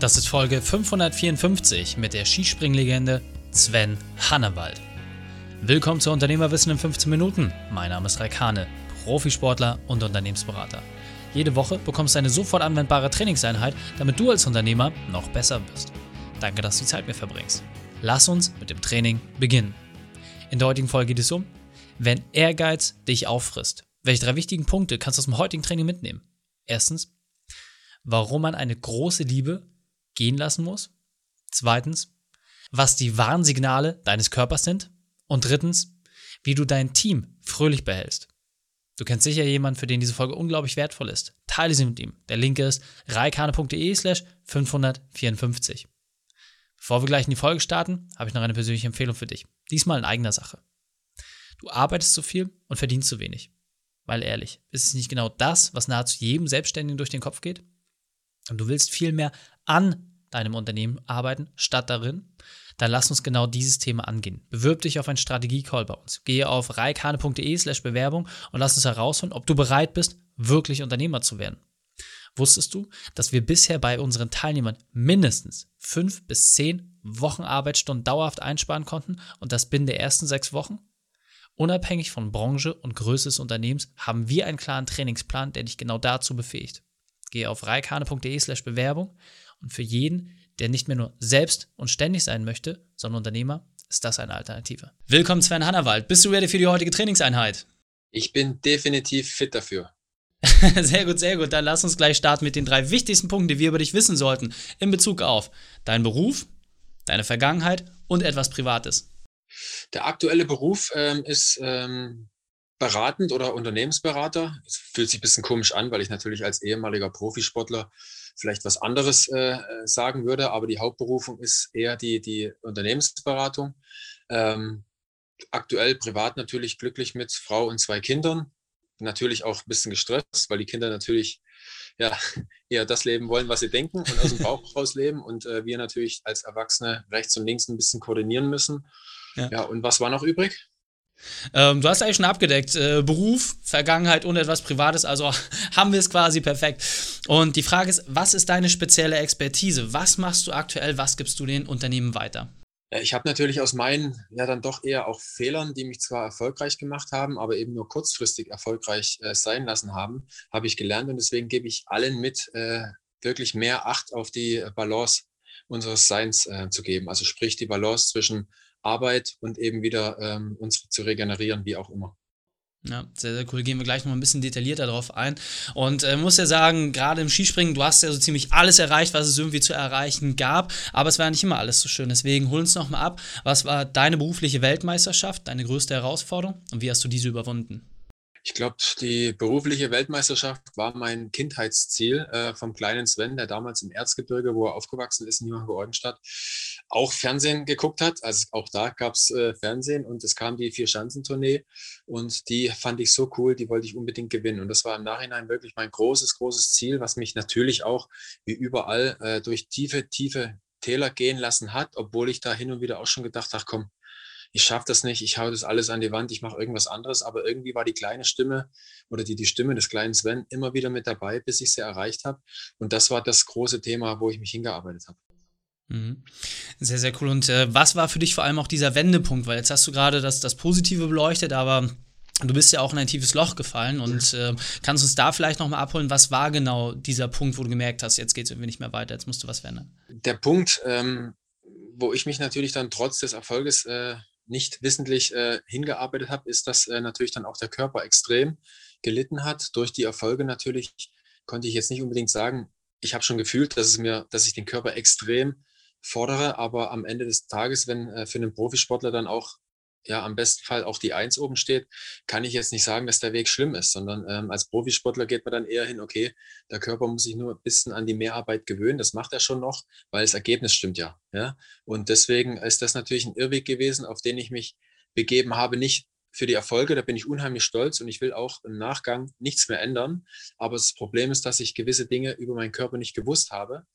Das ist Folge 554 mit der Skispringlegende Sven Hannewald. Willkommen zu Unternehmerwissen in 15 Minuten. Mein Name ist Raikane, Profisportler und Unternehmensberater. Jede Woche bekommst du eine sofort anwendbare Trainingseinheit, damit du als Unternehmer noch besser bist. Danke, dass du die Zeit mit mir verbringst. Lass uns mit dem Training beginnen. In der heutigen Folge geht es um, wenn Ehrgeiz dich auffrisst. Welche drei wichtigen Punkte kannst du aus dem heutigen Training mitnehmen? Erstens, warum man eine große Liebe gehen lassen muss. Zweitens, was die Warnsignale deines Körpers sind. Und drittens, wie du dein Team fröhlich behältst. Du kennst sicher jemanden, für den diese Folge unglaublich wertvoll ist. Teile sie mit ihm. Der Link ist reikane.de slash 554. Bevor wir gleich in die Folge starten, habe ich noch eine persönliche Empfehlung für dich. Diesmal in eigener Sache. Du arbeitest zu viel und verdienst zu wenig. Weil ehrlich, ist es nicht genau das, was nahezu jedem Selbstständigen durch den Kopf geht? Und du willst viel mehr an deinem Unternehmen arbeiten, statt darin, dann lass uns genau dieses Thema angehen. Bewirb dich auf einen Strategie-Call bei uns. Gehe auf reikane.de slash Bewerbung und lass uns herausfinden, ob du bereit bist, wirklich Unternehmer zu werden. Wusstest du, dass wir bisher bei unseren Teilnehmern mindestens fünf bis zehn Wochen Arbeitsstunden dauerhaft einsparen konnten und das binnen der ersten sechs Wochen? Unabhängig von Branche und Größe des Unternehmens haben wir einen klaren Trainingsplan, der dich genau dazu befähigt. Gehe auf reikane.de slash Bewerbung und für jeden, der nicht mehr nur selbst und ständig sein möchte, sondern Unternehmer, ist das eine Alternative. Willkommen Sven Hannawald. Bist du ready für die heutige Trainingseinheit? Ich bin definitiv fit dafür. sehr gut, sehr gut. Dann lass uns gleich starten mit den drei wichtigsten Punkten, die wir über dich wissen sollten in Bezug auf deinen Beruf, deine Vergangenheit und etwas Privates. Der aktuelle Beruf ähm, ist ähm, beratend oder Unternehmensberater. Es fühlt sich ein bisschen komisch an, weil ich natürlich als ehemaliger Profisportler vielleicht was anderes äh, sagen würde, aber die Hauptberufung ist eher die, die Unternehmensberatung. Ähm, aktuell privat natürlich glücklich mit Frau und zwei Kindern. Natürlich auch ein bisschen gestresst, weil die Kinder natürlich ja, eher das leben wollen, was sie denken und aus dem Bauch raus leben und äh, wir natürlich als Erwachsene rechts und links ein bisschen koordinieren müssen. Ja, ja und was war noch übrig? Ähm, du hast eigentlich schon abgedeckt. Äh, Beruf, Vergangenheit und etwas Privates, also haben wir es quasi perfekt. Und die Frage ist, was ist deine spezielle Expertise? Was machst du aktuell? Was gibst du den Unternehmen weiter? Ich habe natürlich aus meinen, ja dann doch eher auch Fehlern, die mich zwar erfolgreich gemacht haben, aber eben nur kurzfristig erfolgreich äh, sein lassen haben, habe ich gelernt und deswegen gebe ich allen mit, äh, wirklich mehr Acht auf die Balance unseres Seins äh, zu geben. Also sprich die Balance zwischen Arbeit und eben wieder ähm, uns zu regenerieren, wie auch immer. Ja, sehr, sehr cool. Gehen wir gleich noch ein bisschen detaillierter darauf ein. Und äh, muss ja sagen, gerade im Skispringen, du hast ja so ziemlich alles erreicht, was es irgendwie zu erreichen gab. Aber es war nicht immer alles so schön. Deswegen hol uns noch mal ab. Was war deine berufliche Weltmeisterschaft, deine größte Herausforderung und wie hast du diese überwunden? Ich glaube, die berufliche Weltmeisterschaft war mein Kindheitsziel äh, vom kleinen Sven, der damals im Erzgebirge, wo er aufgewachsen ist, in Johann-Georgenstadt, auch Fernsehen geguckt hat. Also auch da gab es äh, Fernsehen und es kam die Vier-Schanzentournee und die fand ich so cool, die wollte ich unbedingt gewinnen. Und das war im Nachhinein wirklich mein großes, großes Ziel, was mich natürlich auch wie überall äh, durch tiefe, tiefe Täler gehen lassen hat, obwohl ich da hin und wieder auch schon gedacht habe, komm, ich schaffe das nicht, ich hau das alles an die Wand, ich mache irgendwas anderes. Aber irgendwie war die kleine Stimme oder die, die Stimme des kleinen Sven immer wieder mit dabei, bis ich sie erreicht habe. Und das war das große Thema, wo ich mich hingearbeitet habe. Mhm. Sehr, sehr cool. Und äh, was war für dich vor allem auch dieser Wendepunkt? Weil jetzt hast du gerade das, das Positive beleuchtet, aber du bist ja auch in ein tiefes Loch gefallen und äh, kannst uns da vielleicht nochmal abholen, was war genau dieser Punkt, wo du gemerkt hast, jetzt geht es irgendwie nicht mehr weiter, jetzt musst du was verändern? Der Punkt, ähm, wo ich mich natürlich dann trotz des Erfolges äh, nicht wissentlich äh, hingearbeitet habe, ist, dass äh, natürlich dann auch der Körper extrem gelitten hat. Durch die Erfolge natürlich konnte ich jetzt nicht unbedingt sagen, ich habe schon gefühlt, dass es mir, dass ich den Körper extrem fordere, aber am Ende des Tages, wenn äh, für einen Profisportler dann auch ja am besten Fall auch die Eins oben steht, kann ich jetzt nicht sagen, dass der Weg schlimm ist, sondern ähm, als Profisportler geht man dann eher hin, okay, der Körper muss sich nur ein bisschen an die Mehrarbeit gewöhnen, das macht er schon noch, weil das Ergebnis stimmt ja. ja? Und deswegen ist das natürlich ein Irrweg gewesen, auf den ich mich begeben habe, nicht für die Erfolge, da bin ich unheimlich stolz und ich will auch im Nachgang nichts mehr ändern. Aber das Problem ist, dass ich gewisse Dinge über meinen Körper nicht gewusst habe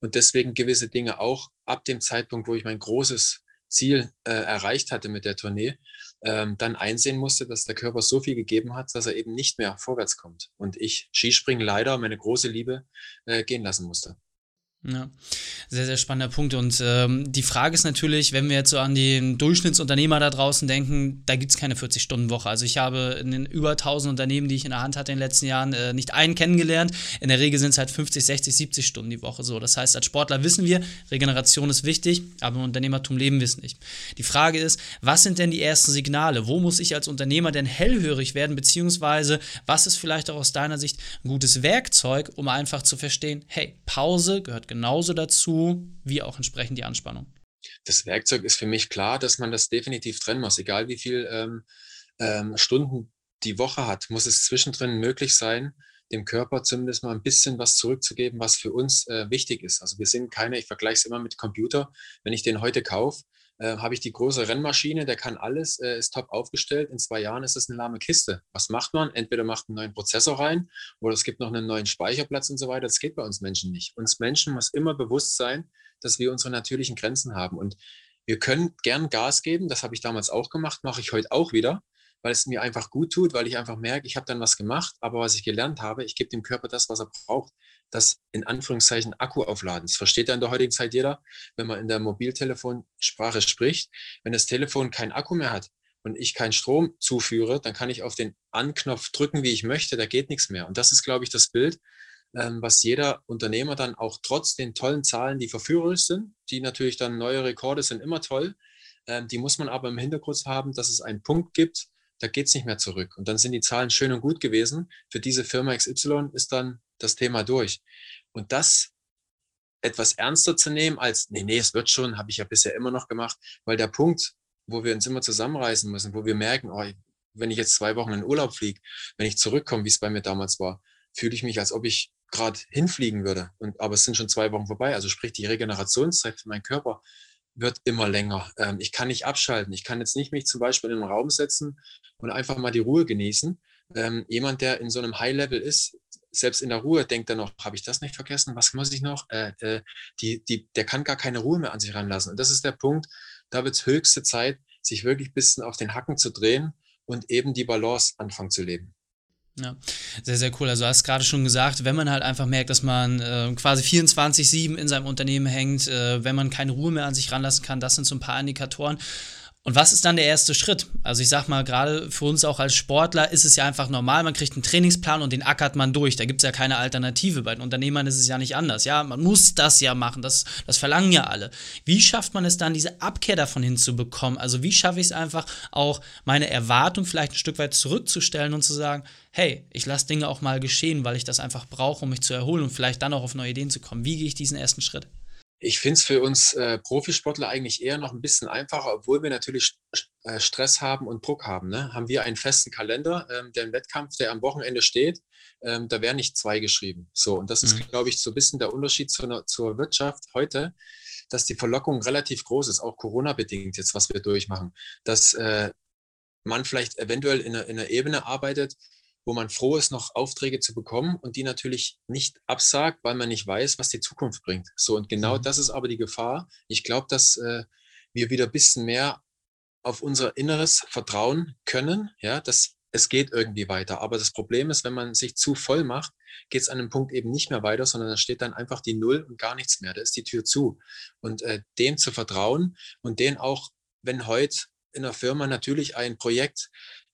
und deswegen gewisse Dinge auch ab dem Zeitpunkt, wo ich mein großes Ziel äh, erreicht hatte mit der Tournee, ähm, dann einsehen musste, dass der Körper so viel gegeben hat, dass er eben nicht mehr vorwärts kommt. Und ich Skispringen leider, meine große Liebe, äh, gehen lassen musste. Ja, sehr, sehr spannender Punkt. Und ähm, die Frage ist natürlich, wenn wir jetzt so an den Durchschnittsunternehmer da draußen denken, da gibt es keine 40-Stunden-Woche. Also ich habe in den über 1000 Unternehmen, die ich in der Hand hatte in den letzten Jahren, äh, nicht einen kennengelernt. In der Regel sind es halt 50, 60, 70 Stunden die Woche so. Das heißt, als Sportler wissen wir, Regeneration ist wichtig, aber im Unternehmertum leben wir es nicht. Die Frage ist, was sind denn die ersten Signale? Wo muss ich als Unternehmer denn hellhörig werden? Beziehungsweise, was ist vielleicht auch aus deiner Sicht ein gutes Werkzeug, um einfach zu verstehen, hey, Pause gehört genauso dazu wie auch entsprechend die Anspannung. Das Werkzeug ist für mich klar, dass man das definitiv trennen muss. Egal wie viele ähm, ähm, Stunden die Woche hat, muss es zwischendrin möglich sein, dem Körper zumindest mal ein bisschen was zurückzugeben, was für uns äh, wichtig ist. Also wir sind keine, ich vergleiche es immer mit Computer, wenn ich den heute kaufe, äh, habe ich die große Rennmaschine, der kann alles, äh, ist top aufgestellt. In zwei Jahren ist es eine lahme Kiste. Was macht man? Entweder macht einen neuen Prozessor rein oder es gibt noch einen neuen Speicherplatz und so weiter. Das geht bei uns Menschen nicht. Uns Menschen muss immer bewusst sein, dass wir unsere natürlichen Grenzen haben. Und wir können gern Gas geben. Das habe ich damals auch gemacht, mache ich heute auch wieder weil es mir einfach gut tut, weil ich einfach merke, ich habe dann was gemacht, aber was ich gelernt habe, ich gebe dem Körper das, was er braucht, das in Anführungszeichen Akku aufladen. Das versteht ja in der heutigen Zeit jeder, wenn man in der Mobiltelefonsprache spricht. Wenn das Telefon keinen Akku mehr hat und ich keinen Strom zuführe, dann kann ich auf den Anknopf drücken, wie ich möchte, da geht nichts mehr. Und das ist, glaube ich, das Bild, ähm, was jeder Unternehmer dann auch trotz den tollen Zahlen, die verführerisch sind, die natürlich dann neue Rekorde sind immer toll, ähm, die muss man aber im Hintergrund haben, dass es einen Punkt gibt, da geht es nicht mehr zurück. Und dann sind die Zahlen schön und gut gewesen. Für diese Firma XY ist dann das Thema durch. Und das etwas ernster zu nehmen als, nee, nee, es wird schon, habe ich ja bisher immer noch gemacht, weil der Punkt, wo wir uns immer zusammenreißen müssen, wo wir merken, oh, wenn ich jetzt zwei Wochen in Urlaub fliege, wenn ich zurückkomme, wie es bei mir damals war, fühle ich mich, als ob ich gerade hinfliegen würde. Und, aber es sind schon zwei Wochen vorbei. Also sprich, die Regenerationszeit für meinen Körper wird immer länger. Ähm, ich kann nicht abschalten. Ich kann jetzt nicht mich zum Beispiel in einen Raum setzen und einfach mal die Ruhe genießen. Ähm, jemand, der in so einem High-Level ist, selbst in der Ruhe denkt er noch, habe ich das nicht vergessen? Was muss ich noch? Äh, äh, die, die, der kann gar keine Ruhe mehr an sich ranlassen. Und das ist der Punkt, da wird es höchste Zeit, sich wirklich ein bisschen auf den Hacken zu drehen und eben die Balance anfangen zu leben. Ja, sehr, sehr cool. Also, du hast gerade schon gesagt, wenn man halt einfach merkt, dass man äh, quasi 24-7 in seinem Unternehmen hängt, äh, wenn man keine Ruhe mehr an sich ranlassen kann, das sind so ein paar Indikatoren. Und was ist dann der erste Schritt? Also ich sag mal, gerade für uns auch als Sportler ist es ja einfach normal, man kriegt einen Trainingsplan und den ackert man durch. Da gibt es ja keine Alternative. Bei den Unternehmern ist es ja nicht anders. Ja, man muss das ja machen, das, das verlangen ja alle. Wie schafft man es dann, diese Abkehr davon hinzubekommen? Also wie schaffe ich es einfach auch, meine Erwartung vielleicht ein Stück weit zurückzustellen und zu sagen, hey, ich lasse Dinge auch mal geschehen, weil ich das einfach brauche, um mich zu erholen und vielleicht dann auch auf neue Ideen zu kommen. Wie gehe ich diesen ersten Schritt? Ich finde es für uns äh, Profisportler eigentlich eher noch ein bisschen einfacher, obwohl wir natürlich äh, Stress haben und Druck haben. Ne? Haben wir einen festen Kalender, ähm, der im Wettkampf, der am Wochenende steht, ähm, da werden nicht zwei geschrieben. So, und das ist, mhm. glaube ich, so ein bisschen der Unterschied zur, zur Wirtschaft heute, dass die Verlockung relativ groß ist, auch Corona-bedingt jetzt, was wir durchmachen, dass äh, man vielleicht eventuell in einer, in einer Ebene arbeitet, wo man froh ist, noch Aufträge zu bekommen und die natürlich nicht absagt, weil man nicht weiß, was die Zukunft bringt. So, und genau mhm. das ist aber die Gefahr. Ich glaube, dass äh, wir wieder ein bisschen mehr auf unser Inneres vertrauen können, ja, dass es geht irgendwie weiter. Aber das Problem ist, wenn man sich zu voll macht, geht es an einem Punkt eben nicht mehr weiter, sondern da steht dann einfach die Null und gar nichts mehr. Da ist die Tür zu. Und äh, dem zu vertrauen und den auch, wenn heute in der Firma natürlich ein Projekt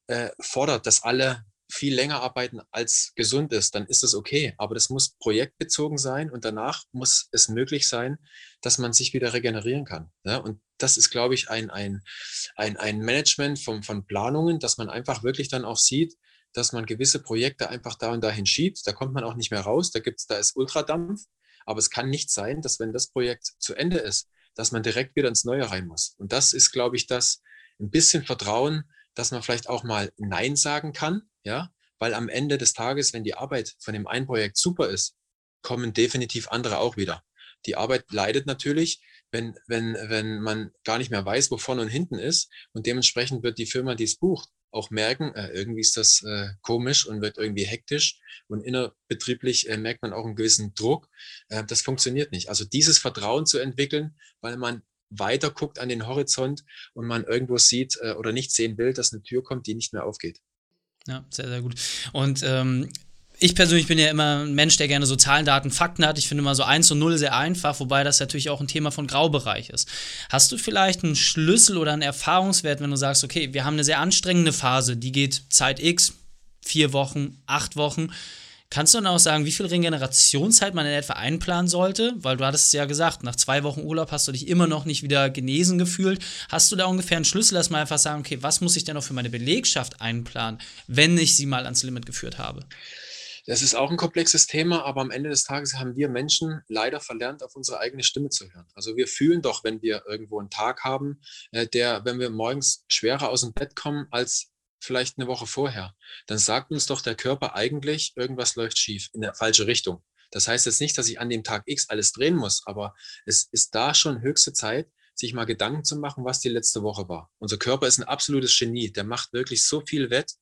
äh, fordert, dass alle viel länger arbeiten als gesund ist, dann ist das okay. Aber das muss projektbezogen sein und danach muss es möglich sein, dass man sich wieder regenerieren kann. Ja? Und das ist, glaube ich, ein, ein, ein, ein Management von, von Planungen, dass man einfach wirklich dann auch sieht, dass man gewisse Projekte einfach da und dahin schiebt. Da kommt man auch nicht mehr raus. Da gibt's, da ist Ultradampf. Aber es kann nicht sein, dass wenn das Projekt zu Ende ist, dass man direkt wieder ins Neue rein muss. Und das ist, glaube ich, das ein bisschen Vertrauen, dass man vielleicht auch mal Nein sagen kann, ja, weil am Ende des Tages, wenn die Arbeit von dem einen Projekt super ist, kommen definitiv andere auch wieder. Die Arbeit leidet natürlich, wenn, wenn, wenn man gar nicht mehr weiß, wo vorne und hinten ist. Und dementsprechend wird die Firma, die es bucht, auch merken, äh, irgendwie ist das äh, komisch und wird irgendwie hektisch. Und innerbetrieblich äh, merkt man auch einen gewissen Druck. Äh, das funktioniert nicht. Also dieses Vertrauen zu entwickeln, weil man weiter guckt an den Horizont und man irgendwo sieht äh, oder nicht sehen will, dass eine Tür kommt, die nicht mehr aufgeht. Ja, sehr, sehr gut. Und ähm, ich persönlich bin ja immer ein Mensch, der gerne so Zahlen, Daten, Fakten hat. Ich finde immer so 1 und 0 sehr einfach, wobei das natürlich auch ein Thema von Graubereich ist. Hast du vielleicht einen Schlüssel oder einen Erfahrungswert, wenn du sagst, okay, wir haben eine sehr anstrengende Phase, die geht Zeit X, vier Wochen, acht Wochen. Kannst du dann auch sagen, wie viel Regenerationszeit man in etwa einplanen sollte? Weil du hattest es ja gesagt, nach zwei Wochen Urlaub hast du dich immer noch nicht wieder genesen gefühlt. Hast du da ungefähr einen Schlüssel, dass man einfach sagen, okay, was muss ich denn noch für meine Belegschaft einplanen, wenn ich sie mal ans Limit geführt habe? Das ist auch ein komplexes Thema, aber am Ende des Tages haben wir Menschen leider verlernt, auf unsere eigene Stimme zu hören. Also wir fühlen doch, wenn wir irgendwo einen Tag haben, äh, der, wenn wir morgens schwerer aus dem Bett kommen als vielleicht eine Woche vorher, dann sagt uns doch der Körper eigentlich, irgendwas läuft schief in der falsche Richtung. Das heißt jetzt nicht, dass ich an dem Tag X alles drehen muss, aber es ist da schon höchste Zeit, sich mal Gedanken zu machen, was die letzte Woche war. Unser Körper ist ein absolutes Genie. Der macht wirklich so viel wett.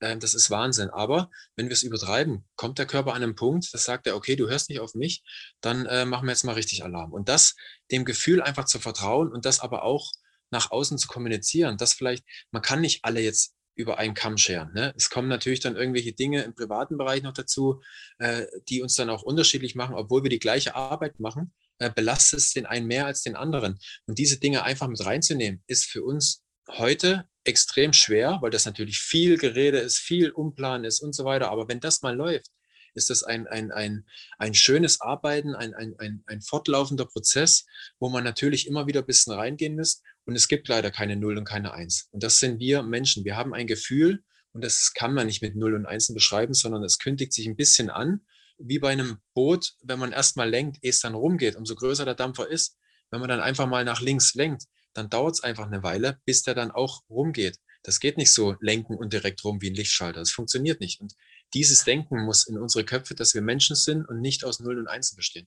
Äh, das ist Wahnsinn. Aber wenn wir es übertreiben, kommt der Körper an einen Punkt, das sagt er, okay, du hörst nicht auf mich, dann äh, machen wir jetzt mal richtig Alarm. Und das dem Gefühl einfach zu vertrauen und das aber auch nach außen zu kommunizieren, dass vielleicht, man kann nicht alle jetzt über einen Kamm scheren. Ne? Es kommen natürlich dann irgendwelche Dinge im privaten Bereich noch dazu, äh, die uns dann auch unterschiedlich machen, obwohl wir die gleiche Arbeit machen äh, belastet es den einen mehr als den anderen. Und diese Dinge einfach mit reinzunehmen, ist für uns heute extrem schwer, weil das natürlich viel Gerede ist, viel Umplan ist und so weiter. Aber wenn das mal läuft, ist das ein, ein, ein, ein schönes Arbeiten, ein, ein, ein, ein fortlaufender Prozess, wo man natürlich immer wieder ein bisschen reingehen muss. Und es gibt leider keine Null und keine Eins. Und das sind wir Menschen. Wir haben ein Gefühl und das kann man nicht mit Null und Einsen beschreiben, sondern es kündigt sich ein bisschen an wie bei einem Boot, wenn man erstmal lenkt, ehe es dann rumgeht, umso größer der Dampfer ist, wenn man dann einfach mal nach links lenkt, dann dauert es einfach eine Weile, bis der dann auch rumgeht. Das geht nicht so lenken und direkt rum wie ein Lichtschalter. Das funktioniert nicht. Und dieses Denken muss in unsere Köpfe, dass wir Menschen sind und nicht aus Null und Einsen bestehen.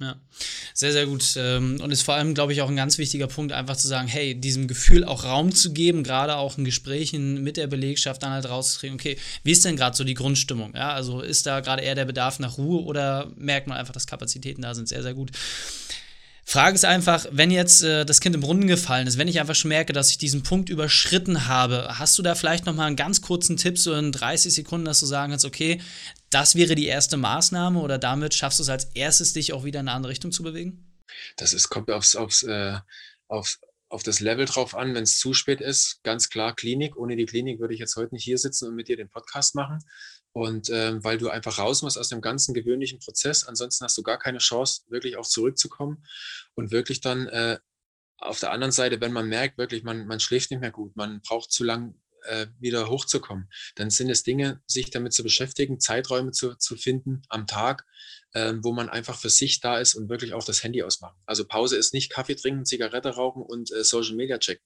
Ja, sehr, sehr gut. Ähm, und ist vor allem, glaube ich, auch ein ganz wichtiger Punkt, einfach zu sagen, hey, diesem Gefühl auch Raum zu geben, gerade auch in Gesprächen mit der Belegschaft dann halt rauszukriegen, okay, wie ist denn gerade so die Grundstimmung? Ja, also ist da gerade eher der Bedarf nach Ruhe oder merkt man einfach, dass Kapazitäten da sind? Sehr, sehr gut. Frage ist einfach, wenn jetzt äh, das Kind im Brunnen gefallen ist, wenn ich einfach schon merke, dass ich diesen Punkt überschritten habe, hast du da vielleicht noch mal einen ganz kurzen Tipp, so in 30 Sekunden, dass du sagen kannst, okay, das wäre die erste Maßnahme oder damit schaffst du es als erstes, dich auch wieder in eine andere Richtung zu bewegen? Das ist, kommt aufs, aufs, äh, aufs, auf das Level drauf an, wenn es zu spät ist. Ganz klar Klinik. Ohne die Klinik würde ich jetzt heute nicht hier sitzen und mit dir den Podcast machen. Und ähm, weil du einfach raus musst aus dem ganzen gewöhnlichen Prozess, ansonsten hast du gar keine Chance, wirklich auch zurückzukommen und wirklich dann äh, auf der anderen Seite, wenn man merkt, wirklich, man, man schläft nicht mehr gut, man braucht zu lang äh, wieder hochzukommen, dann sind es Dinge, sich damit zu beschäftigen, Zeiträume zu, zu finden am Tag, äh, wo man einfach für sich da ist und wirklich auch das Handy ausmachen. Also Pause ist nicht Kaffee trinken, Zigarette rauchen und äh, Social Media checken.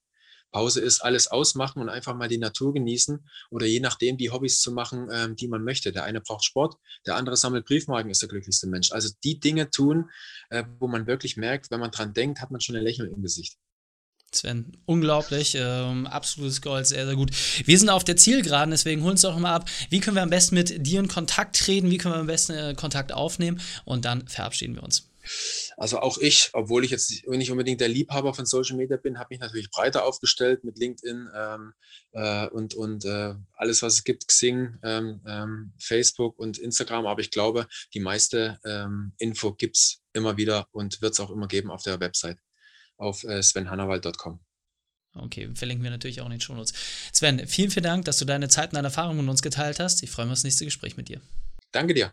Pause ist alles ausmachen und einfach mal die Natur genießen oder je nachdem die Hobbys zu machen, ähm, die man möchte. Der eine braucht Sport, der andere sammelt Briefmarken, ist der glücklichste Mensch. Also die Dinge tun, äh, wo man wirklich merkt, wenn man dran denkt, hat man schon ein Lächeln im Gesicht. Sven, unglaublich, ähm, absolutes Gold, sehr, sehr gut. Wir sind auf der Zielgeraden, deswegen holen uns doch mal ab. Wie können wir am besten mit dir in Kontakt treten? Wie können wir am besten äh, Kontakt aufnehmen? Und dann verabschieden wir uns. Also auch ich, obwohl ich jetzt nicht unbedingt der Liebhaber von Social Media bin, habe mich natürlich breiter aufgestellt mit LinkedIn ähm, äh, und, und äh, alles, was es gibt, Xing, ähm, ähm, Facebook und Instagram. Aber ich glaube, die meiste ähm, Info gibt es immer wieder und wird es auch immer geben auf der Website auf äh, svenhannawald.com. Okay, verlinken wir natürlich auch in den Shownotes. Sven, vielen, vielen Dank, dass du deine Zeit und deine Erfahrungen mit uns geteilt hast. Ich freue mich auf das nächste Gespräch mit dir. Danke dir.